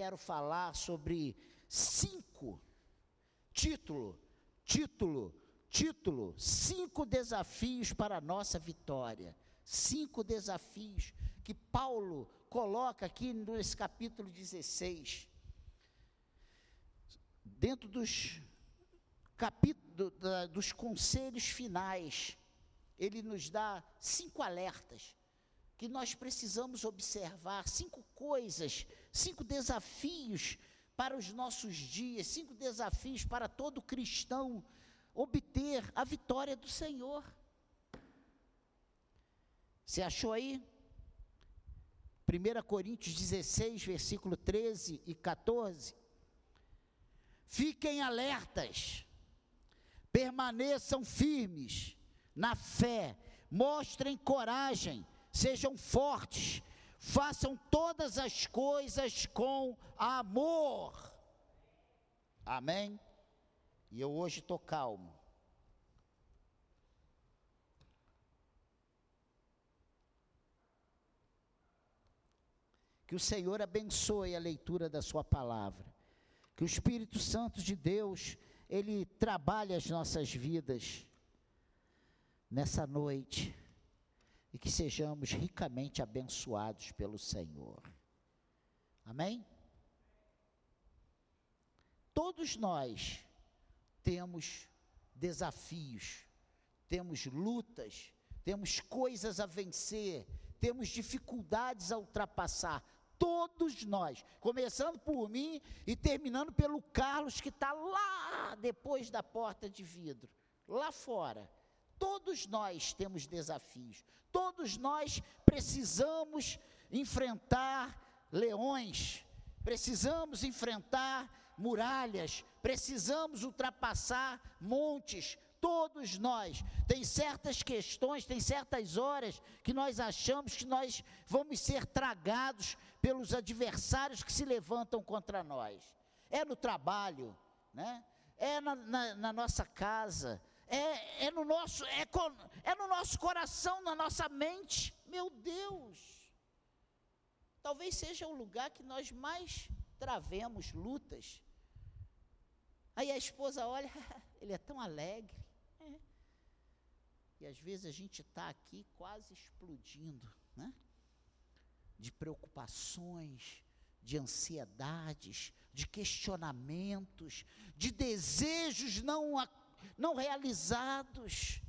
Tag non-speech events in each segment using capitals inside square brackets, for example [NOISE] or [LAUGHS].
quero falar sobre cinco título, título, título, cinco desafios para a nossa vitória. Cinco desafios que Paulo coloca aqui nesse capítulo 16. Dentro dos capítulos dos conselhos finais, ele nos dá cinco alertas que nós precisamos observar, cinco coisas, cinco desafios para os nossos dias, cinco desafios para todo cristão obter a vitória do Senhor. Você achou aí? 1 Coríntios 16, versículo 13 e 14. Fiquem alertas, permaneçam firmes na fé, mostrem coragem, sejam fortes, façam todas as coisas com amor. Amém? E eu hoje estou calmo. Que o Senhor abençoe a leitura da Sua palavra. Que o Espírito Santo de Deus, Ele trabalhe as nossas vidas nessa noite e que sejamos ricamente abençoados pelo Senhor. Amém? Todos nós temos desafios, temos lutas, temos coisas a vencer, temos dificuldades a ultrapassar. Todos nós, começando por mim e terminando pelo Carlos, que está lá depois da porta de vidro, lá fora Todos nós temos desafios, todos nós precisamos enfrentar leões, precisamos enfrentar muralhas, precisamos ultrapassar montes, todos nós. Tem certas questões, tem certas horas que nós achamos que nós vamos ser tragados pelos adversários que se levantam contra nós. É no trabalho, né? é na, na, na nossa casa, é, é, no nosso, é, é no nosso coração, na nossa mente. Meu Deus! Talvez seja o lugar que nós mais travemos lutas. Aí a esposa olha, [LAUGHS] ele é tão alegre. É. E às vezes a gente está aqui quase explodindo, né? De preocupações, de ansiedades, de questionamentos, de desejos não não realizados.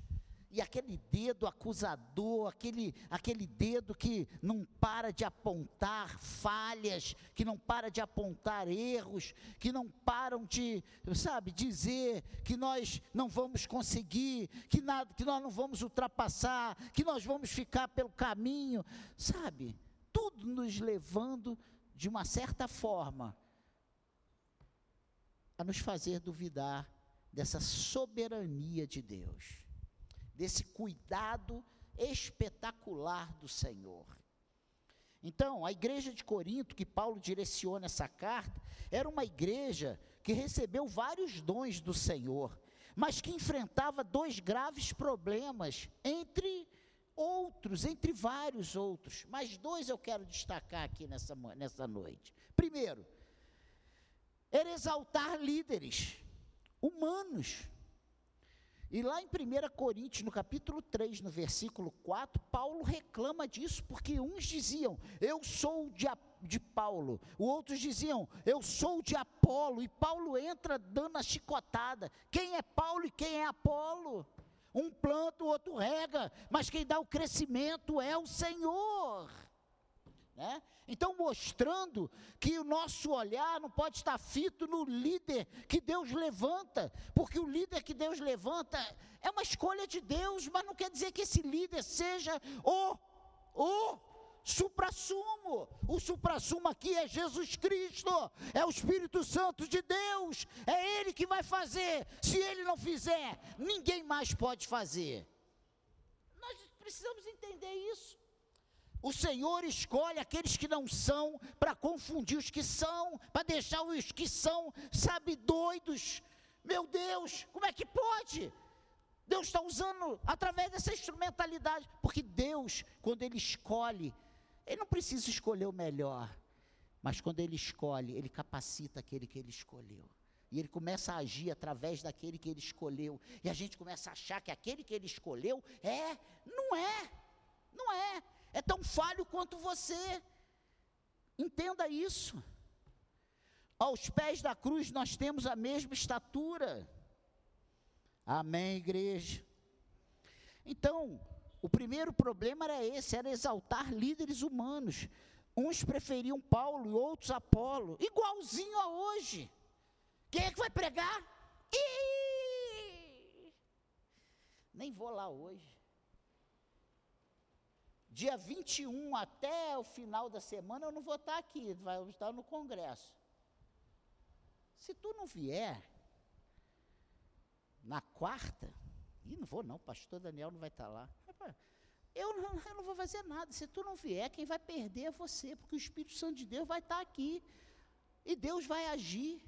E aquele dedo acusador, aquele, aquele dedo que não para de apontar falhas, que não para de apontar erros, que não param de, sabe, dizer que nós não vamos conseguir, que, nada, que nós não vamos ultrapassar, que nós vamos ficar pelo caminho, sabe? Tudo nos levando, de uma certa forma, a nos fazer duvidar dessa soberania de Deus, desse cuidado espetacular do Senhor. Então, a igreja de Corinto, que Paulo direciona essa carta, era uma igreja que recebeu vários dons do Senhor, mas que enfrentava dois graves problemas, entre outros, entre vários outros. Mas dois eu quero destacar aqui nessa, nessa noite. Primeiro, era exaltar líderes humanos. E lá em 1 Coríntios, no capítulo 3, no versículo 4, Paulo reclama disso, porque uns diziam, eu sou de, de Paulo, outros diziam, eu sou de Apolo, e Paulo entra dando a chicotada. Quem é Paulo e quem é Apolo? Um planta, o outro rega, mas quem dá o crescimento é o Senhor. Né? Então, mostrando que o nosso olhar não pode estar fito no líder que Deus levanta, porque o líder que Deus levanta é uma escolha de Deus, mas não quer dizer que esse líder seja o, o suprassumo. O suprassumo aqui é Jesus Cristo, é o Espírito Santo de Deus, é Ele que vai fazer. Se Ele não fizer, ninguém mais pode fazer. Nós precisamos entender isso. O Senhor escolhe aqueles que não são para confundir os que são, para deixar os que são, sabe, doidos. Meu Deus, como é que pode? Deus está usando através dessa instrumentalidade, porque Deus, quando Ele escolhe, Ele não precisa escolher o melhor, Mas quando ele escolhe, ele capacita aquele que ele escolheu. E ele começa a agir através daquele que ele escolheu. E a gente começa a achar que aquele que ele escolheu é, não é, não é. É tão falho quanto você. Entenda isso. Aos pés da cruz nós temos a mesma estatura. Amém, igreja? Então, o primeiro problema era esse, era exaltar líderes humanos. Uns preferiam Paulo e outros Apolo, igualzinho a hoje. Quem é que vai pregar? Ih! Nem vou lá hoje. Dia 21 até o final da semana eu não vou estar aqui, vai estar no congresso. Se tu não vier na quarta, e não vou não, pastor Daniel não vai estar lá. Eu não, [LAUGHS] eu não vou fazer nada. Se tu não vier, quem vai perder é você, porque o Espírito Santo de Deus vai estar aqui. E Deus vai agir.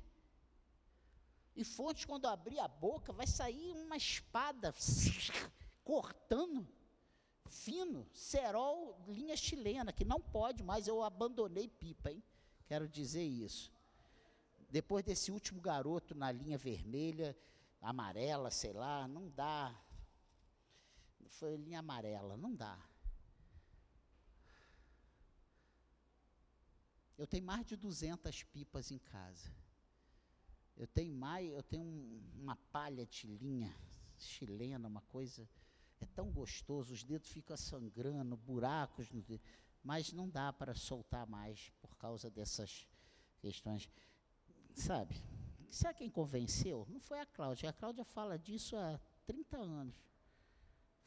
E fontes, quando abrir a boca, vai sair uma espada [LAUGHS] cortando, fino, cerol, linha chilena, que não pode mais, eu abandonei pipa, hein? Quero dizer isso. Depois desse último garoto na linha vermelha, amarela, sei lá, não dá. Foi linha amarela, não dá. Eu tenho mais de 200 pipas em casa. Eu tenho mais, eu tenho um, uma palha de linha chilena, uma coisa. É tão gostoso, os dedos ficam sangrando, buracos no dedo, mas não dá para soltar mais por causa dessas questões. Sabe? Sabe quem convenceu? Não foi a Cláudia. A Cláudia fala disso há 30 anos.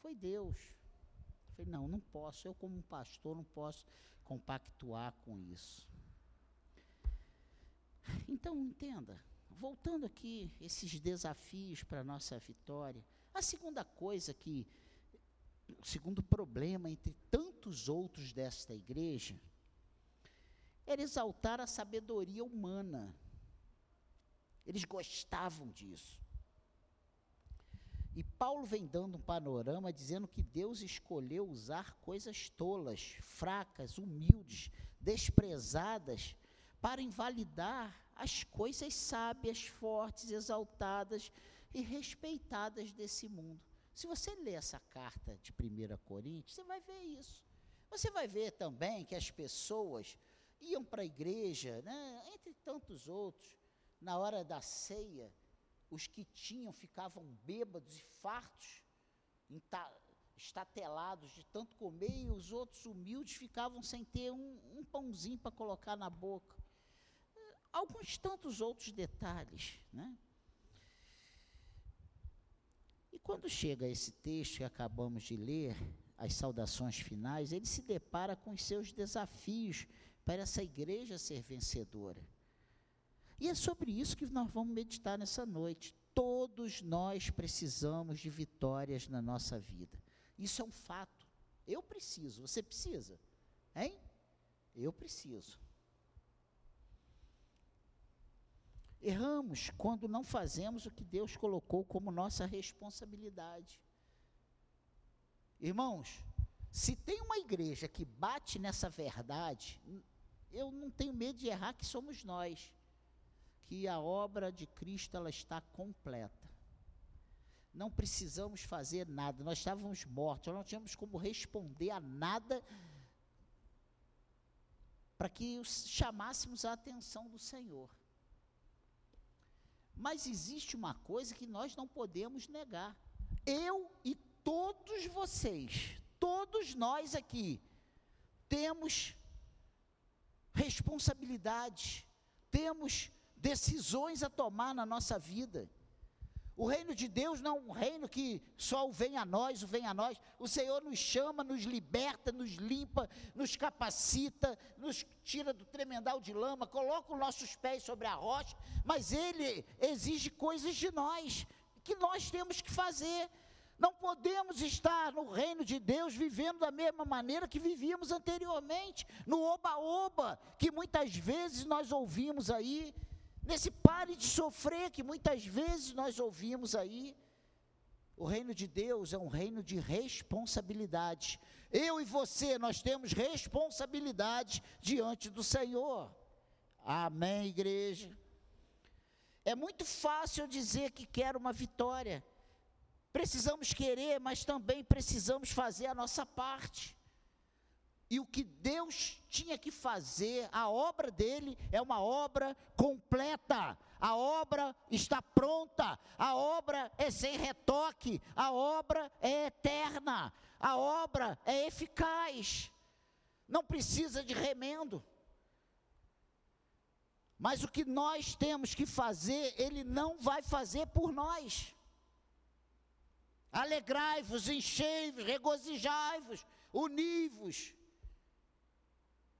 Foi Deus. Eu falei, não, não posso. Eu, como um pastor, não posso compactuar com isso. Então, entenda. Voltando aqui, esses desafios para a nossa vitória. A segunda coisa que, o segundo problema entre tantos outros desta igreja, era exaltar a sabedoria humana. Eles gostavam disso. E Paulo vem dando um panorama dizendo que Deus escolheu usar coisas tolas, fracas, humildes, desprezadas, para invalidar as coisas sábias, fortes, exaltadas e respeitadas desse mundo. Se você ler essa carta de 1 Coríntios, você vai ver isso. Você vai ver também que as pessoas iam para a igreja, né, entre tantos outros, na hora da ceia, os que tinham ficavam bêbados e fartos, estatelados de tanto comer, e os outros humildes ficavam sem ter um, um pãozinho para colocar na boca. Alguns tantos outros detalhes, né? E quando chega esse texto que acabamos de ler, as saudações finais, ele se depara com os seus desafios para essa igreja ser vencedora. E é sobre isso que nós vamos meditar nessa noite. Todos nós precisamos de vitórias na nossa vida. Isso é um fato. Eu preciso, você precisa? Hein? Eu preciso. Erramos quando não fazemos o que Deus colocou como nossa responsabilidade. Irmãos, se tem uma igreja que bate nessa verdade, eu não tenho medo de errar que somos nós que a obra de Cristo ela está completa. Não precisamos fazer nada, nós estávamos mortos, nós não tínhamos como responder a nada para que chamássemos a atenção do Senhor. Mas existe uma coisa que nós não podemos negar. Eu e todos vocês, todos nós aqui, temos responsabilidade, temos decisões a tomar na nossa vida. O reino de Deus não é um reino que só o vem a nós, o vem a nós. O Senhor nos chama, nos liberta, nos limpa, nos capacita, nos tira do tremendal de lama, coloca os nossos pés sobre a rocha, mas Ele exige coisas de nós, que nós temos que fazer. Não podemos estar no reino de Deus vivendo da mesma maneira que vivíamos anteriormente, no oba-oba, que muitas vezes nós ouvimos aí nesse pare de sofrer que muitas vezes nós ouvimos aí. O reino de Deus é um reino de responsabilidade. Eu e você, nós temos responsabilidade diante do Senhor. Amém, igreja? É muito fácil dizer que quero uma vitória. Precisamos querer, mas também precisamos fazer a nossa parte. E o que Deus tinha que fazer, a obra dele é uma obra completa. A obra está pronta, a obra é sem retoque, a obra é eterna, a obra é eficaz. Não precisa de remendo. Mas o que nós temos que fazer, ele não vai fazer por nós. Alegrai-vos, enchei-vos, regozijai-vos, uni-vos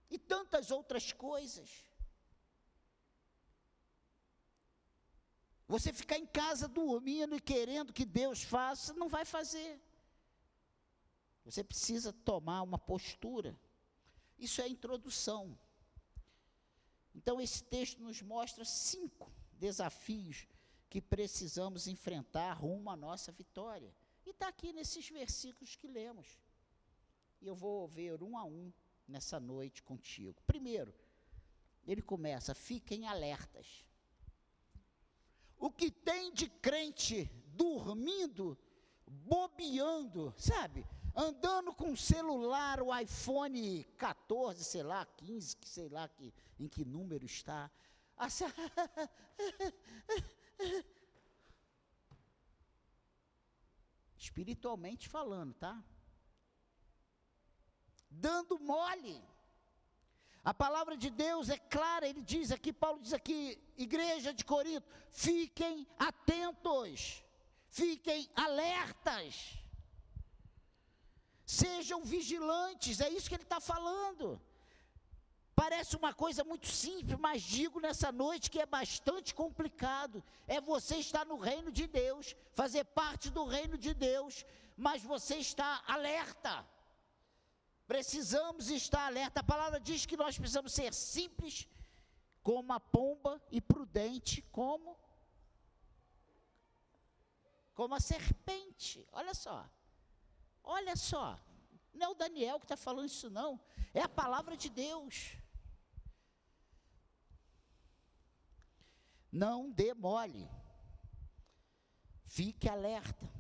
e tantas outras coisas. Você ficar em casa dormindo e querendo que Deus faça, não vai fazer. Você precisa tomar uma postura. Isso é a introdução. Então, esse texto nos mostra cinco desafios que precisamos enfrentar rumo à nossa vitória. E está aqui nesses versículos que lemos. E eu vou ver um a um nessa noite contigo. Primeiro, ele começa: fiquem alertas. O que tem de crente dormindo, bobeando, sabe? Andando com celular, o iPhone 14, sei lá, 15, sei lá que, em que número está. [LAUGHS] Espiritualmente falando, tá? Dando mole. A palavra de Deus é clara, ele diz aqui, Paulo diz aqui, igreja de Corinto, fiquem atentos, fiquem alertas, sejam vigilantes, é isso que ele está falando. Parece uma coisa muito simples, mas digo nessa noite que é bastante complicado. É você estar no reino de Deus, fazer parte do reino de Deus, mas você está alerta. Precisamos estar alerta. A palavra diz que nós precisamos ser simples como a pomba e prudente como como a serpente. Olha só. Olha só. Não é o Daniel que está falando isso, não. É a palavra de Deus. Não dê mole. Fique alerta.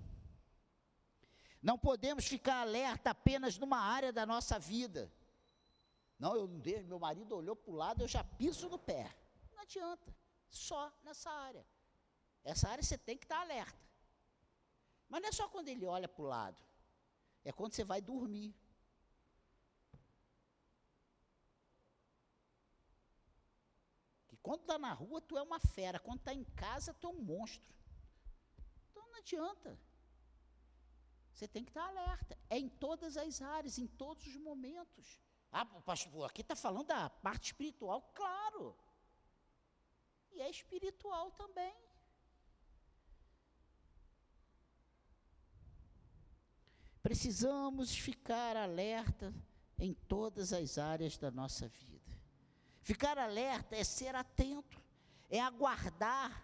Não podemos ficar alerta apenas numa área da nossa vida. Não, eu não deixo, meu marido olhou para o lado, eu já piso no pé. Não adianta, só nessa área. Essa área você tem que estar alerta. Mas não é só quando ele olha para o lado, é quando você vai dormir. Que quando está na rua, tu é uma fera, quando está em casa, tu é um monstro. Então não adianta. Você tem que estar alerta. É em todas as áreas, em todos os momentos. Ah, pastor, aqui está falando da parte espiritual, claro. E é espiritual também. Precisamos ficar alerta em todas as áreas da nossa vida. Ficar alerta é ser atento, é aguardar,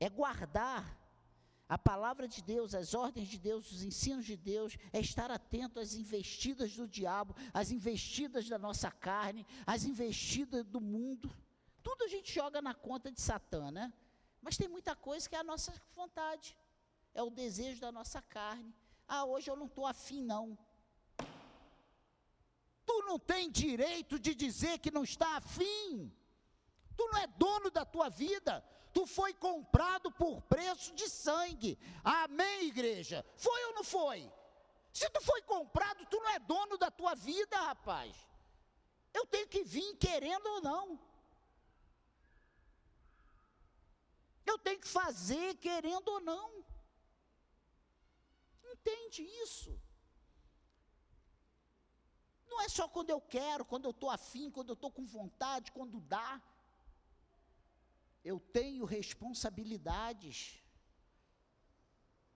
é guardar a palavra de Deus, as ordens de Deus, os ensinos de Deus, é estar atento às investidas do diabo, às investidas da nossa carne, às investidas do mundo. Tudo a gente joga na conta de Satã, né? Mas tem muita coisa que é a nossa vontade, é o desejo da nossa carne. Ah, hoje eu não estou afim, não. Tu não tem direito de dizer que não está afim. Tu não é dono da tua vida. Tu foi comprado por preço de sangue. Amém, igreja? Foi ou não foi? Se tu foi comprado, tu não é dono da tua vida, rapaz. Eu tenho que vir querendo ou não. Eu tenho que fazer querendo ou não. Entende isso? Não é só quando eu quero, quando eu estou afim, quando eu estou com vontade, quando dá eu tenho responsabilidades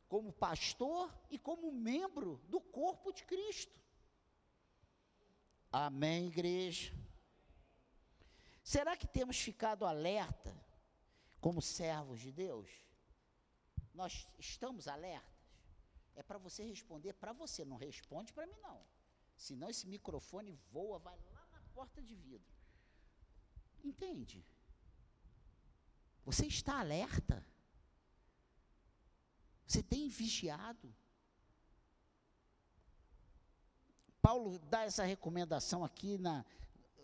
como pastor e como membro do corpo de Cristo. Amém, igreja? Será que temos ficado alerta como servos de Deus? Nós estamos alertas? É para você responder para você, não responde para mim não. Senão esse microfone voa, vai lá na porta de vidro. Entende? Você está alerta? Você tem vigiado? Paulo dá essa recomendação aqui na,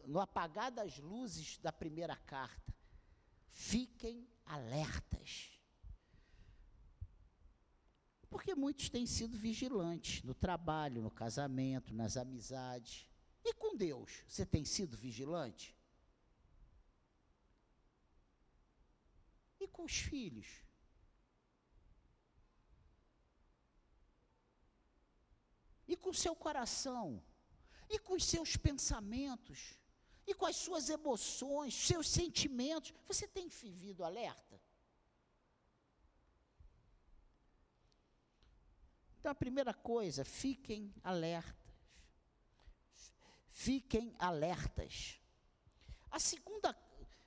no apagar das luzes da primeira carta. Fiquem alertas. Porque muitos têm sido vigilantes no trabalho, no casamento, nas amizades. E com Deus, você tem sido vigilante? E com os filhos? E com o seu coração? E com os seus pensamentos? E com as suas emoções, seus sentimentos? Você tem vivido alerta? Então, a primeira coisa, fiquem alertas. Fiquem alertas. A segunda,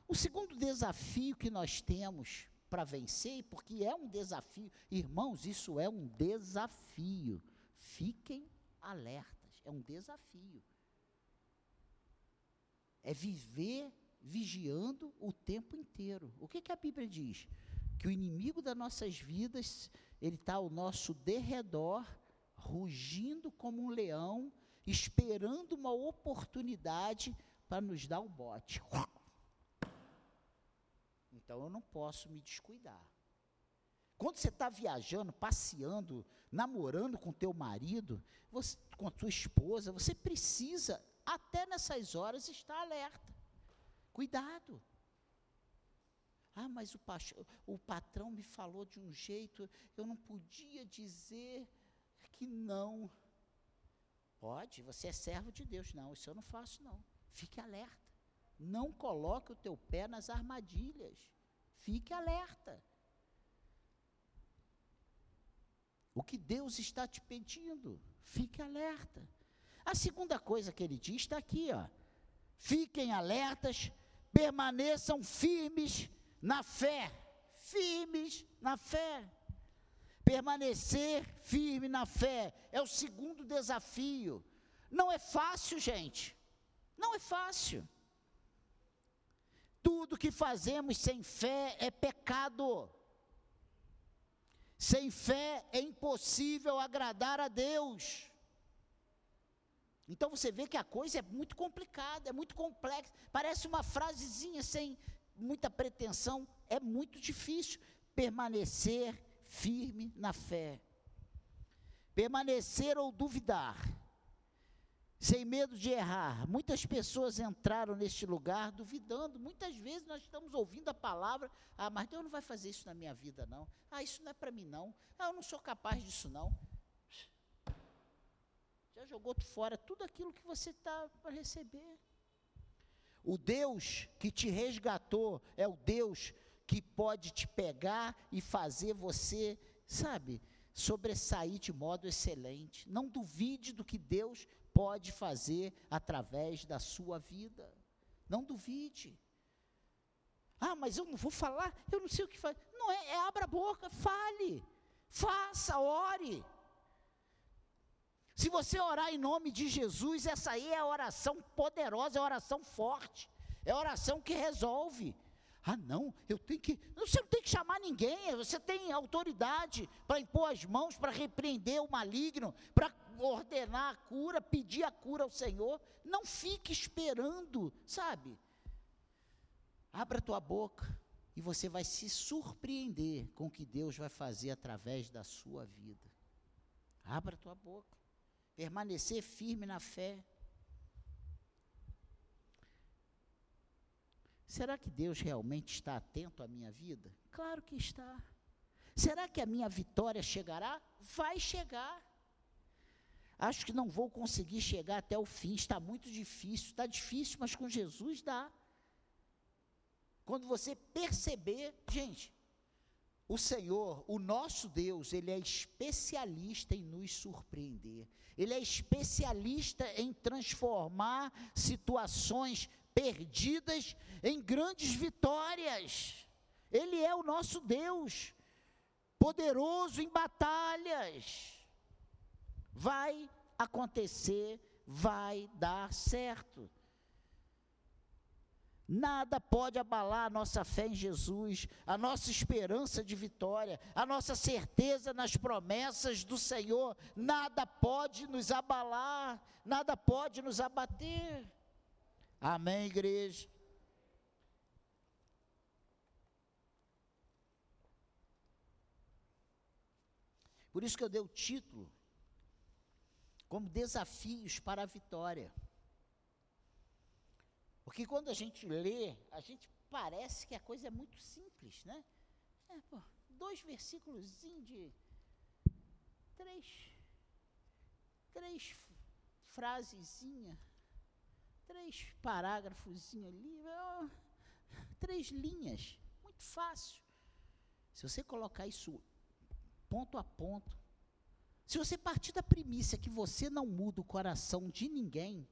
o segundo desafio que nós temos para vencer, porque é um desafio, irmãos, isso é um desafio. Fiquem alertas, é um desafio. É viver vigiando o tempo inteiro. O que, que a Bíblia diz? Que o inimigo das nossas vidas, ele está ao nosso derredor, rugindo como um leão, esperando uma oportunidade para nos dar um bote. Então eu não posso me descuidar. Quando você está viajando, passeando, namorando com teu marido, você, com a tua esposa, você precisa, até nessas horas, estar alerta. Cuidado. Ah, mas o, o patrão me falou de um jeito, eu não podia dizer que não. Pode, você é servo de Deus. Não, isso eu não faço, não. Fique alerta. Não coloque o teu pé nas armadilhas. Fique alerta. O que Deus está te pedindo, fique alerta. A segunda coisa que ele diz está aqui, ó. Fiquem alertas, permaneçam firmes na fé. Firmes na fé. Permanecer firme na fé é o segundo desafio. Não é fácil, gente. Não é fácil. Tudo que fazemos sem fé é pecado. Sem fé é impossível agradar a Deus. Então você vê que a coisa é muito complicada, é muito complexa. Parece uma frasezinha sem muita pretensão. É muito difícil permanecer firme na fé. Permanecer ou duvidar sem medo de errar. Muitas pessoas entraram neste lugar duvidando. Muitas vezes nós estamos ouvindo a palavra: ah, mas Deus não vai fazer isso na minha vida, não. Ah, isso não é para mim, não. Ah, eu não sou capaz disso, não. Já jogou fora tudo aquilo que você está para receber. O Deus que te resgatou é o Deus que pode te pegar e fazer você, sabe, sobressair de modo excelente. Não duvide do que Deus pode fazer através da sua vida. Não duvide. Ah, mas eu não vou falar, eu não sei o que fazer. Não é, é abra a boca, fale, faça, ore. Se você orar em nome de Jesus, essa aí é a oração poderosa, é a oração forte, é a oração que resolve. Ah, não, eu tenho que. Você não tem que chamar ninguém, você tem autoridade para impor as mãos, para repreender o maligno, para ordenar a cura, pedir a cura ao Senhor. Não fique esperando, sabe? Abra tua boca e você vai se surpreender com o que Deus vai fazer através da sua vida. Abra tua boca. Permanecer firme na fé. Será que Deus realmente está atento à minha vida? Claro que está. Será que a minha vitória chegará? Vai chegar. Acho que não vou conseguir chegar até o fim, está muito difícil, está difícil, mas com Jesus dá. Quando você perceber, gente, o Senhor, o nosso Deus, ele é especialista em nos surpreender. Ele é especialista em transformar situações perdidas em grandes vitórias. Ele é o nosso Deus, poderoso em batalhas vai acontecer, vai dar certo. Nada pode abalar a nossa fé em Jesus, a nossa esperança de vitória, a nossa certeza nas promessas do Senhor. Nada pode nos abalar, nada pode nos abater. Amém, igreja? Por isso que eu dei o título como Desafios para a Vitória. Porque quando a gente lê, a gente parece que a coisa é muito simples, né? É, pô, dois versículos de três, três frasezinha, três parágrafos ali, ó, três linhas, muito fácil. Se você colocar isso ponto a ponto, se você partir da premissa que você não muda o coração de ninguém,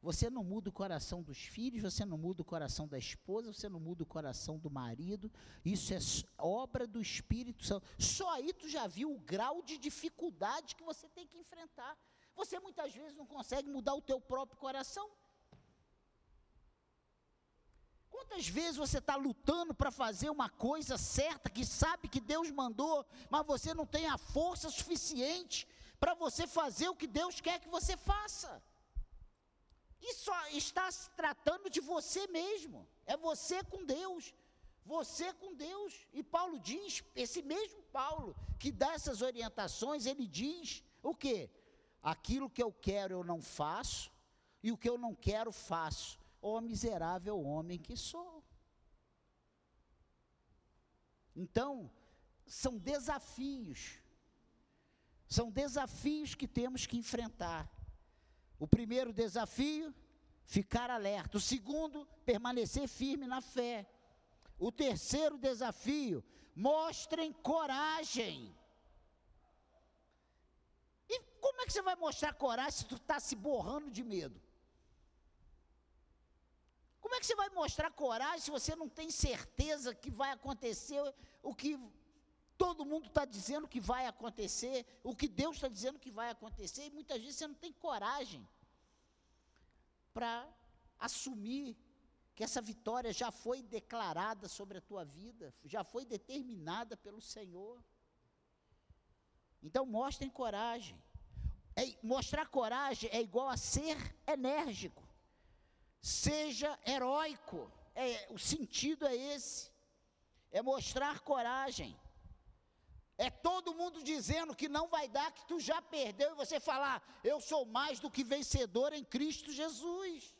você não muda o coração dos filhos, você não muda o coração da esposa, você não muda o coração do marido. Isso é obra do Espírito Santo. Só aí tu já viu o grau de dificuldade que você tem que enfrentar. Você muitas vezes não consegue mudar o teu próprio coração. Quantas vezes você está lutando para fazer uma coisa certa, que sabe que Deus mandou, mas você não tem a força suficiente para você fazer o que Deus quer que você faça? Isso está se tratando de você mesmo. É você com Deus. Você com Deus. E Paulo diz, esse mesmo Paulo que dá essas orientações, ele diz o quê? Aquilo que eu quero eu não faço, e o que eu não quero faço. Ó miserável homem que sou. Então, são desafios. São desafios que temos que enfrentar. O primeiro desafio, ficar alerta. O segundo, permanecer firme na fé. O terceiro desafio, mostrem coragem. E como é que você vai mostrar coragem se tu está se borrando de medo? Como é que você vai mostrar coragem se você não tem certeza que vai acontecer o que todo mundo está dizendo que vai acontecer, o que Deus está dizendo que vai acontecer, e muitas vezes você não tem coragem para assumir que essa vitória já foi declarada sobre a tua vida, já foi determinada pelo Senhor. Então mostrem coragem. É, mostrar coragem é igual a ser enérgico. Seja heróico. É, o sentido é esse. É mostrar coragem. É todo mundo dizendo que não vai dar, que tu já perdeu, e você falar, eu sou mais do que vencedor em Cristo Jesus.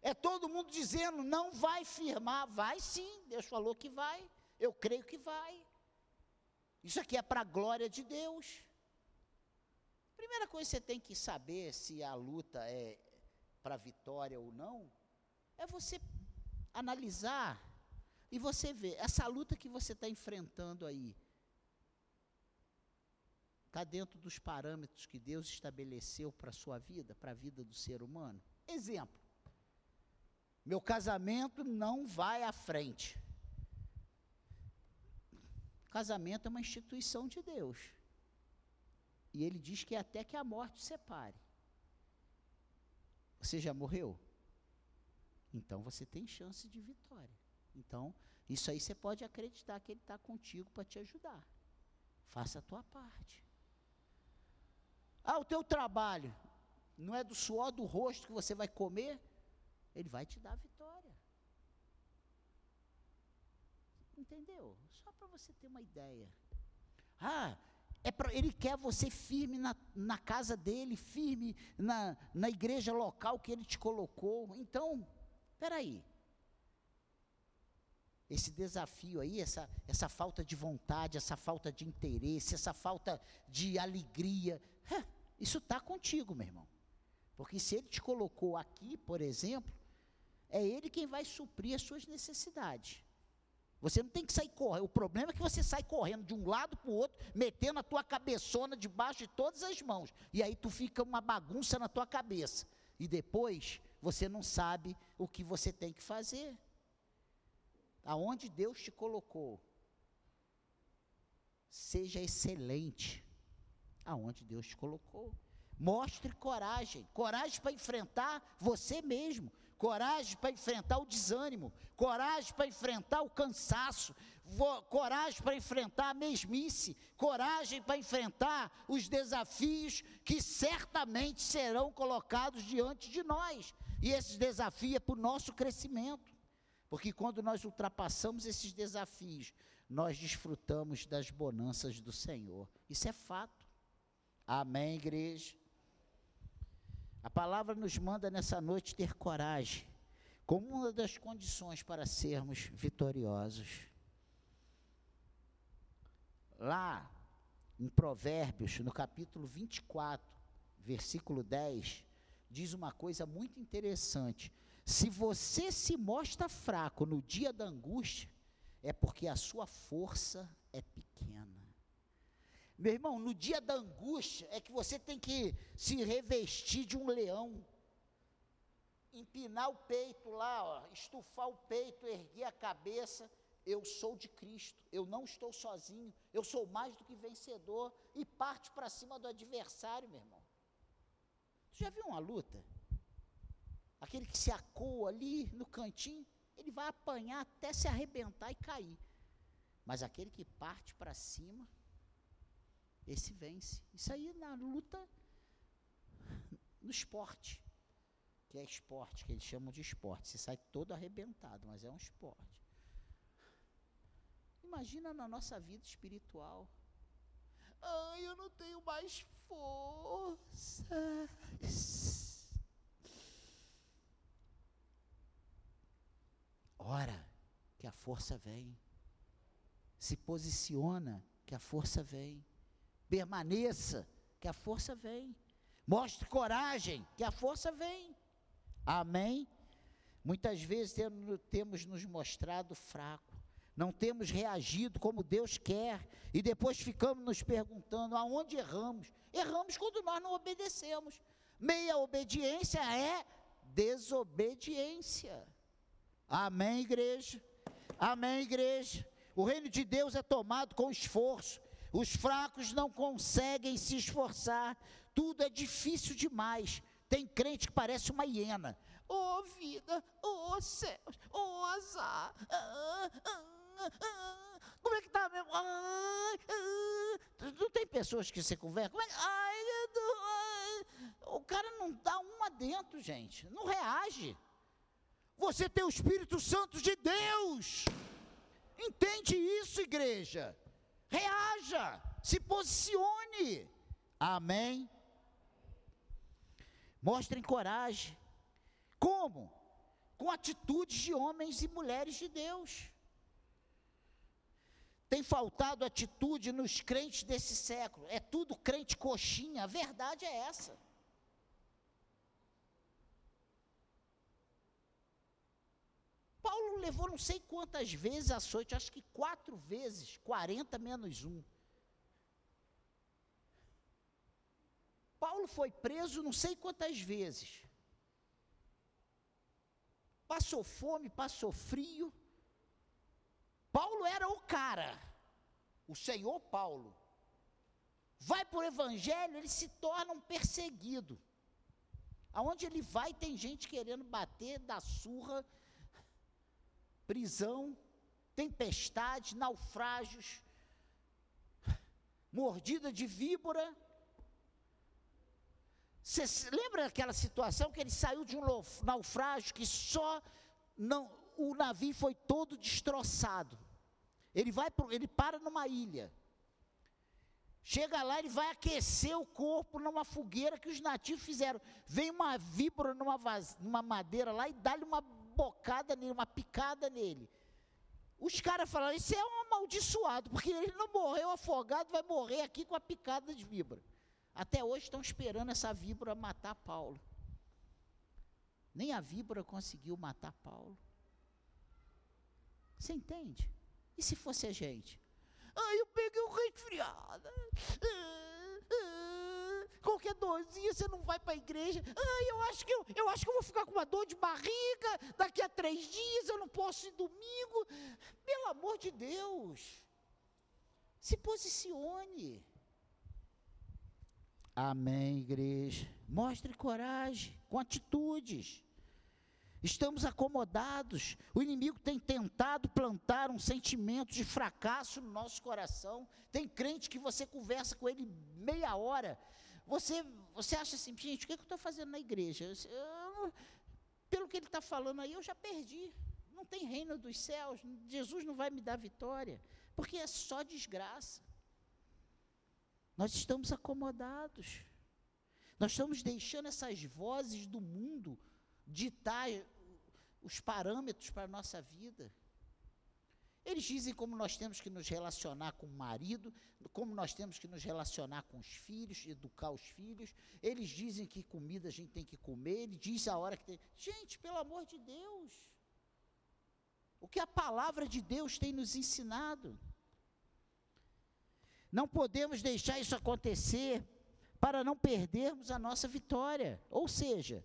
É todo mundo dizendo, não vai firmar, vai sim, Deus falou que vai, eu creio que vai. Isso aqui é para a glória de Deus. Primeira coisa que você tem que saber se a luta é para vitória ou não, é você analisar e você vê, essa luta que você está enfrentando aí, está dentro dos parâmetros que Deus estabeleceu para a sua vida, para a vida do ser humano? Exemplo. Meu casamento não vai à frente. Casamento é uma instituição de Deus. E ele diz que é até que a morte separe. Você já morreu? Então você tem chance de vitória. Então, isso aí você pode acreditar que Ele está contigo para te ajudar. Faça a tua parte. Ah, o teu trabalho não é do suor do rosto que você vai comer? Ele vai te dar a vitória. Entendeu? Só para você ter uma ideia. Ah, é pra, ele quer você firme na, na casa dele, firme na, na igreja local que ele te colocou. Então, peraí. aí esse desafio aí, essa, essa falta de vontade, essa falta de interesse, essa falta de alegria, isso está contigo, meu irmão. Porque se ele te colocou aqui, por exemplo, é ele quem vai suprir as suas necessidades. Você não tem que sair correndo. O problema é que você sai correndo de um lado para o outro, metendo a tua cabeçona debaixo de todas as mãos. E aí tu fica uma bagunça na tua cabeça. E depois você não sabe o que você tem que fazer aonde Deus te colocou, seja excelente aonde Deus te colocou. Mostre coragem, coragem para enfrentar você mesmo, coragem para enfrentar o desânimo, coragem para enfrentar o cansaço, coragem para enfrentar a mesmice, coragem para enfrentar os desafios que certamente serão colocados diante de nós. E esse desafio é para o nosso crescimento, porque quando nós ultrapassamos esses desafios, nós desfrutamos das bonanças do Senhor. Isso é fato. Amém, igreja? A palavra nos manda nessa noite ter coragem, como uma das condições para sermos vitoriosos. Lá em Provérbios, no capítulo 24, versículo 10, diz uma coisa muito interessante. Se você se mostra fraco no dia da angústia, é porque a sua força é pequena. Meu irmão, no dia da angústia é que você tem que se revestir de um leão, empinar o peito lá, ó, estufar o peito, erguer a cabeça. Eu sou de Cristo, eu não estou sozinho, eu sou mais do que vencedor e parte para cima do adversário, meu irmão. Tu já viu uma luta? Aquele que se acoa ali no cantinho, ele vai apanhar até se arrebentar e cair. Mas aquele que parte para cima, esse vence. Isso aí na luta, no esporte, que é esporte, que eles chamam de esporte. Você sai todo arrebentado, mas é um esporte. Imagina na nossa vida espiritual. Ai, eu não tenho mais forças. Ora, que a força vem. Se posiciona, que a força vem permaneça, que a força vem. Mostre coragem, que a força vem. Amém? Muitas vezes temos nos mostrado fraco, não temos reagido como Deus quer, e depois ficamos nos perguntando aonde erramos. Erramos quando nós não obedecemos. Meia obediência é desobediência. Amém, igreja? Amém, igreja? O reino de Deus é tomado com esforço, os fracos não conseguem se esforçar, tudo é difícil demais. Tem crente que parece uma hiena. Ô oh, vida, ô oh, céus, ô oh, azar. Ah, ah, ah, como é que tá mesmo? não tem pessoas que você conversa? Como é, ai, o cara não dá uma dentro, gente. Não reage. Você tem o Espírito Santo de Deus. Entende isso, igreja? Reaja, se posicione. Amém. Mostrem coragem. Como? Com atitudes de homens e mulheres de Deus. Tem faltado atitude nos crentes desse século. É tudo crente coxinha. A verdade é essa. Paulo levou não sei quantas vezes açoite, acho que quatro vezes, 40 menos um. Paulo foi preso não sei quantas vezes. Passou fome, passou frio. Paulo era o cara, o Senhor Paulo. Vai para o Evangelho, ele se torna um perseguido. Aonde ele vai, tem gente querendo bater, dar surra, prisão, tempestade, naufrágios, mordida de víbora. Você lembra daquela situação que ele saiu de um naufrágio que só não, o navio foi todo destroçado. Ele vai ele para numa ilha. Chega lá, ele vai aquecer o corpo numa fogueira que os nativos fizeram. Vem uma víbora numa, numa madeira lá e dá-lhe uma bocada nele, uma picada nele. Os caras falaram, isso é um amaldiçoado, porque ele não morreu afogado, vai morrer aqui com a picada de víbora. Até hoje estão esperando essa víbora matar Paulo. Nem a víbora conseguiu matar Paulo. Você entende? E se fosse a gente? Ah, eu peguei um resfriado. Ah, ah qualquer dorzinha você não vai para a igreja. Ah, eu acho que eu, eu acho que eu vou ficar com uma dor de barriga daqui a três dias, eu não posso ir domingo. Pelo amor de Deus, se posicione. Amém, igreja. Mostre coragem, com atitudes. Estamos acomodados. O inimigo tem tentado plantar um sentimento de fracasso no nosso coração. Tem crente que você conversa com ele meia hora. Você, você acha assim, gente, o que, é que eu estou fazendo na igreja? Eu, pelo que ele está falando aí, eu já perdi. Não tem reino dos céus. Jesus não vai me dar vitória. Porque é só desgraça. Nós estamos acomodados. Nós estamos deixando essas vozes do mundo ditar os parâmetros para a nossa vida. Eles dizem como nós temos que nos relacionar com o marido, como nós temos que nos relacionar com os filhos, educar os filhos. Eles dizem que comida a gente tem que comer, ele diz a hora que tem. Gente, pelo amor de Deus. O que a palavra de Deus tem nos ensinado. Não podemos deixar isso acontecer para não perdermos a nossa vitória. Ou seja,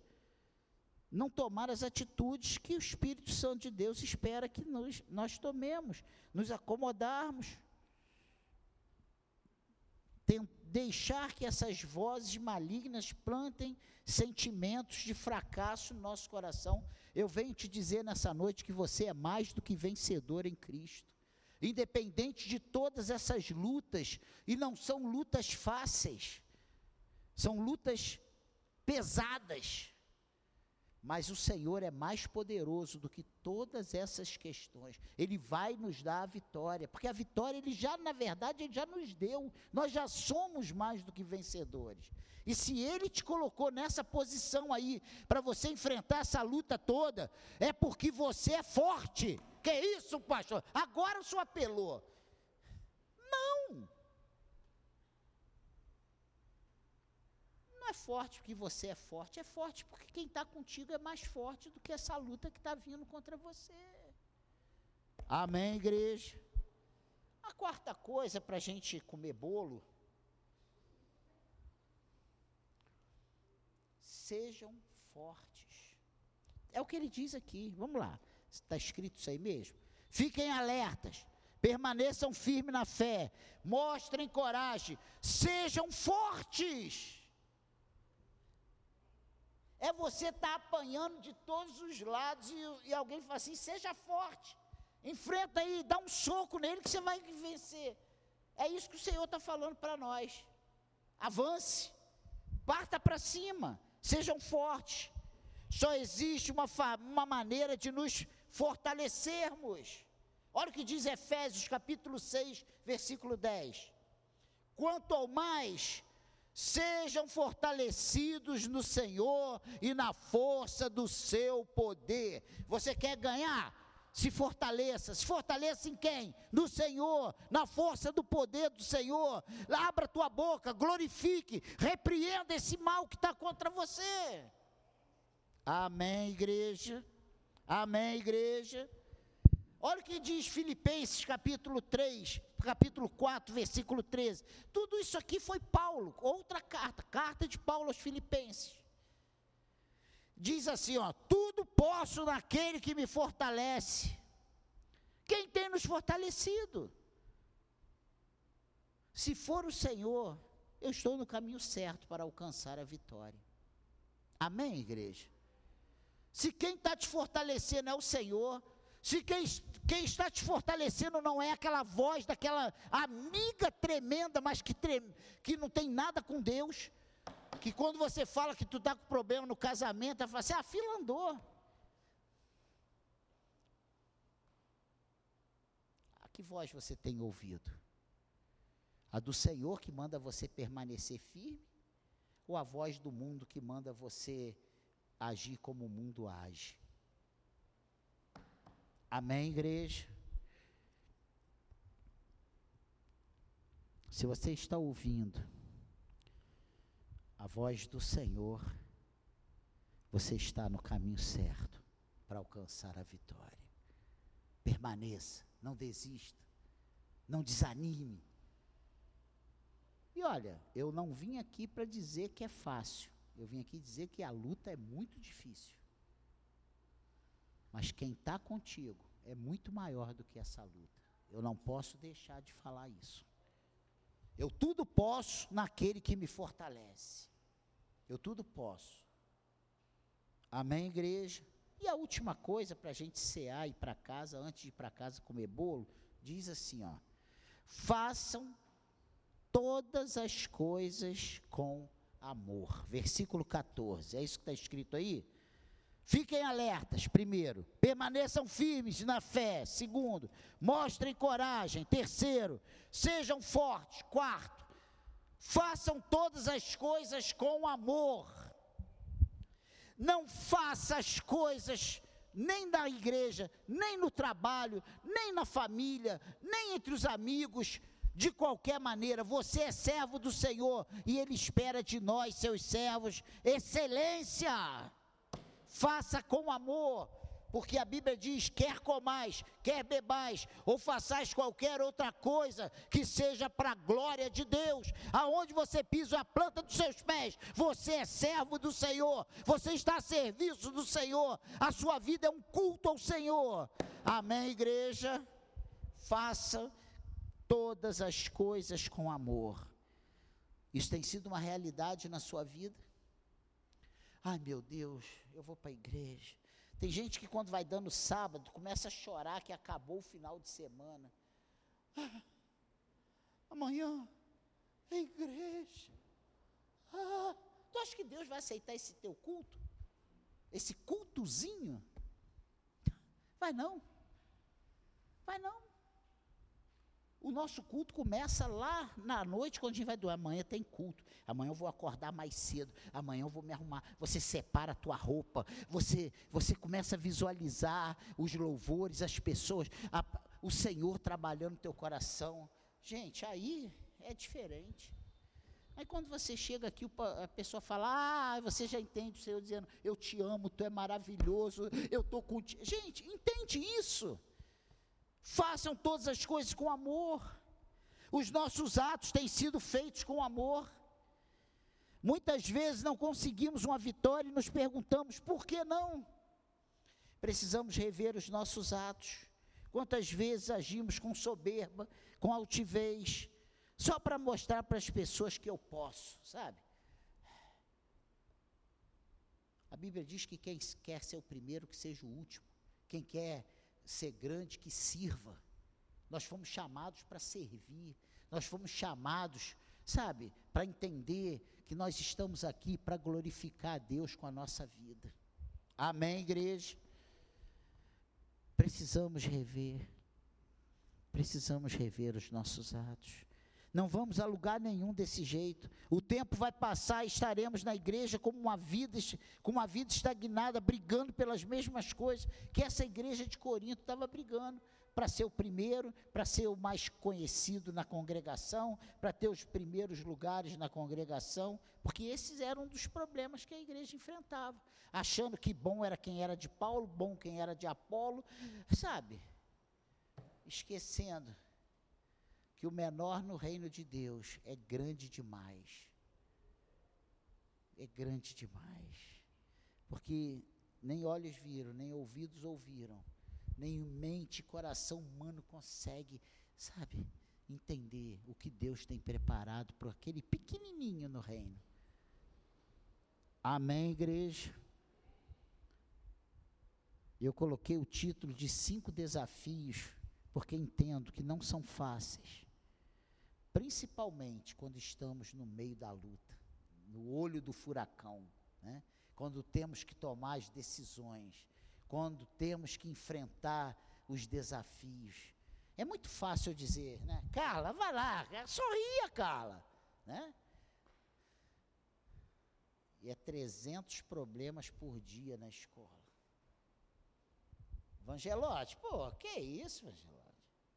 não tomar as atitudes que o Espírito Santo de Deus espera que nós, nós tomemos, nos acomodarmos, tem, deixar que essas vozes malignas plantem sentimentos de fracasso no nosso coração. Eu venho te dizer nessa noite que você é mais do que vencedor em Cristo. Independente de todas essas lutas, e não são lutas fáceis, são lutas pesadas mas o Senhor é mais poderoso do que todas essas questões. Ele vai nos dar a vitória, porque a vitória ele já, na verdade, ele já nos deu. Nós já somos mais do que vencedores. E se ele te colocou nessa posição aí para você enfrentar essa luta toda, é porque você é forte. Que isso, pastor? Agora o senhor apelou. Não. Não é forte porque você é forte, é forte porque quem está contigo é mais forte do que essa luta que está vindo contra você. Amém, igreja? A quarta coisa para a gente comer bolo. Sejam fortes. É o que ele diz aqui. Vamos lá. Está escrito isso aí mesmo? Fiquem alertas. Permaneçam firmes na fé. Mostrem coragem. Sejam fortes é você estar tá apanhando de todos os lados e, e alguém fala assim: seja forte, enfrenta aí, dá um soco nele que você vai vencer. É isso que o Senhor está falando para nós. Avance, parta para cima, sejam fortes. Só existe uma, uma maneira de nos fortalecermos. Olha o que diz Efésios capítulo 6, versículo 10. Quanto ao mais Sejam fortalecidos no Senhor e na força do seu poder. Você quer ganhar? Se fortaleça. Se fortaleça em quem? No Senhor, na força do poder do Senhor. Abra tua boca, glorifique, repreenda esse mal que está contra você. Amém, igreja. Amém, igreja. Olha o que diz Filipenses capítulo 3, capítulo 4, versículo 13. Tudo isso aqui foi Paulo, outra carta, carta de Paulo aos Filipenses. Diz assim, ó: "Tudo posso naquele que me fortalece". Quem tem nos fortalecido? Se for o Senhor, eu estou no caminho certo para alcançar a vitória. Amém, igreja? Se quem está te fortalecendo é o Senhor, se quem, quem, está te fortalecendo não é aquela voz daquela amiga tremenda, mas que, trem, que não tem nada com Deus, que quando você fala que tu está com problema no casamento, ela fala assim, ah, a fila andou. A que voz você tem ouvido? A do Senhor que manda você permanecer firme? Ou a voz do mundo que manda você agir como o mundo age? Amém, igreja? Se você está ouvindo a voz do Senhor, você está no caminho certo para alcançar a vitória. Permaneça, não desista, não desanime. E olha, eu não vim aqui para dizer que é fácil, eu vim aqui dizer que a luta é muito difícil. Mas quem está contigo é muito maior do que essa luta. Eu não posso deixar de falar isso. Eu tudo posso naquele que me fortalece. Eu tudo posso. Amém, igreja? E a última coisa para a gente cear e para casa, antes de ir para casa comer bolo, diz assim: ó, façam todas as coisas com amor. Versículo 14, é isso que está escrito aí? Fiquem alertas, primeiro. Permaneçam firmes na fé. Segundo, mostrem coragem. Terceiro, sejam fortes. Quarto, façam todas as coisas com amor. Não faça as coisas nem na igreja, nem no trabalho, nem na família, nem entre os amigos, de qualquer maneira, você é servo do Senhor e Ele espera de nós, seus servos, excelência. Faça com amor, porque a Bíblia diz: quer comais, quer bebais, ou façais qualquer outra coisa que seja para a glória de Deus. Aonde você pisa a planta dos seus pés, você é servo do Senhor, você está a serviço do Senhor, a sua vida é um culto ao Senhor. Amém, igreja? Faça todas as coisas com amor. Isso tem sido uma realidade na sua vida? Ai meu Deus, eu vou para a igreja. Tem gente que quando vai dando sábado começa a chorar que acabou o final de semana. Ah, amanhã é igreja. Ah, tu acha que Deus vai aceitar esse teu culto? Esse cultozinho? Vai não. Vai não. O nosso culto começa lá na noite, quando a gente vai dormir. Amanhã tem culto. Amanhã eu vou acordar mais cedo. Amanhã eu vou me arrumar. Você separa a tua roupa. Você, você começa a visualizar os louvores, as pessoas, a, o Senhor trabalhando no teu coração. Gente, aí é diferente. Aí quando você chega aqui, a pessoa fala: Ah, você já entende o Senhor dizendo: Eu te amo, tu é maravilhoso, eu estou contigo. Gente, entende isso. Façam todas as coisas com amor. Os nossos atos têm sido feitos com amor. Muitas vezes não conseguimos uma vitória e nos perguntamos por que não? Precisamos rever os nossos atos. Quantas vezes agimos com soberba, com altivez, só para mostrar para as pessoas que eu posso, sabe? A Bíblia diz que quem quer ser o primeiro, que seja o último. Quem quer ser grande que sirva. Nós fomos chamados para servir. Nós fomos chamados, sabe, para entender que nós estamos aqui para glorificar a Deus com a nossa vida. Amém, igreja? Precisamos rever. Precisamos rever os nossos atos. Não vamos a lugar nenhum desse jeito. O tempo vai passar e estaremos na igreja como uma vida, com uma vida estagnada, brigando pelas mesmas coisas que essa igreja de Corinto estava brigando para ser o primeiro, para ser o mais conhecido na congregação, para ter os primeiros lugares na congregação, porque esses eram um dos problemas que a igreja enfrentava, achando que bom era quem era de Paulo, bom quem era de Apolo, sabe? Esquecendo que o menor no reino de Deus é grande demais. É grande demais. Porque nem olhos viram, nem ouvidos ouviram, nem mente coração humano consegue, sabe, entender o que Deus tem preparado para aquele pequenininho no reino. Amém, igreja? Eu coloquei o título de cinco desafios, porque entendo que não são fáceis principalmente quando estamos no meio da luta, no olho do furacão, né? quando temos que tomar as decisões, quando temos que enfrentar os desafios. É muito fácil dizer, né? Carla, vai lá, sorria, Carla, né? E é 300 problemas por dia na escola. Vangelote, pô, que isso, Vangelote?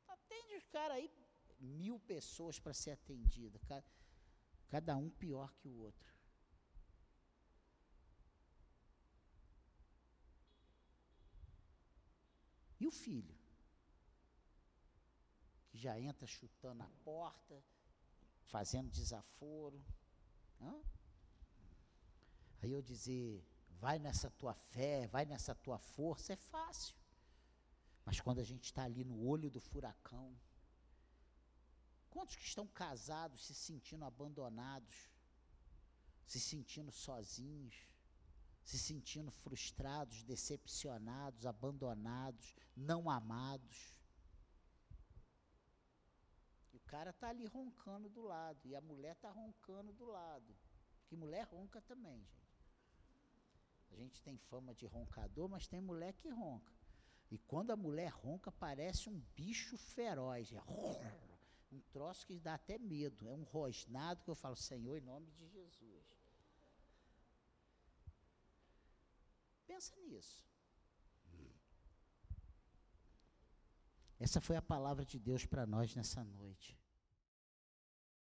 Atende os caras aí mil pessoas para ser atendida, cada um pior que o outro. E o filho? Que já entra chutando a porta, fazendo desaforo. Não? Aí eu dizer, vai nessa tua fé, vai nessa tua força, é fácil. Mas quando a gente está ali no olho do furacão, Quantos que estão casados se sentindo abandonados, se sentindo sozinhos, se sentindo frustrados, decepcionados, abandonados, não amados? E o cara está ali roncando do lado, e a mulher está roncando do lado. Porque mulher ronca também, gente. A gente tem fama de roncador, mas tem mulher que ronca. E quando a mulher ronca, parece um bicho feroz. É um troço que dá até medo. É um rosnado que eu falo, Senhor, em nome de Jesus. Pensa nisso. Essa foi a palavra de Deus para nós nessa noite.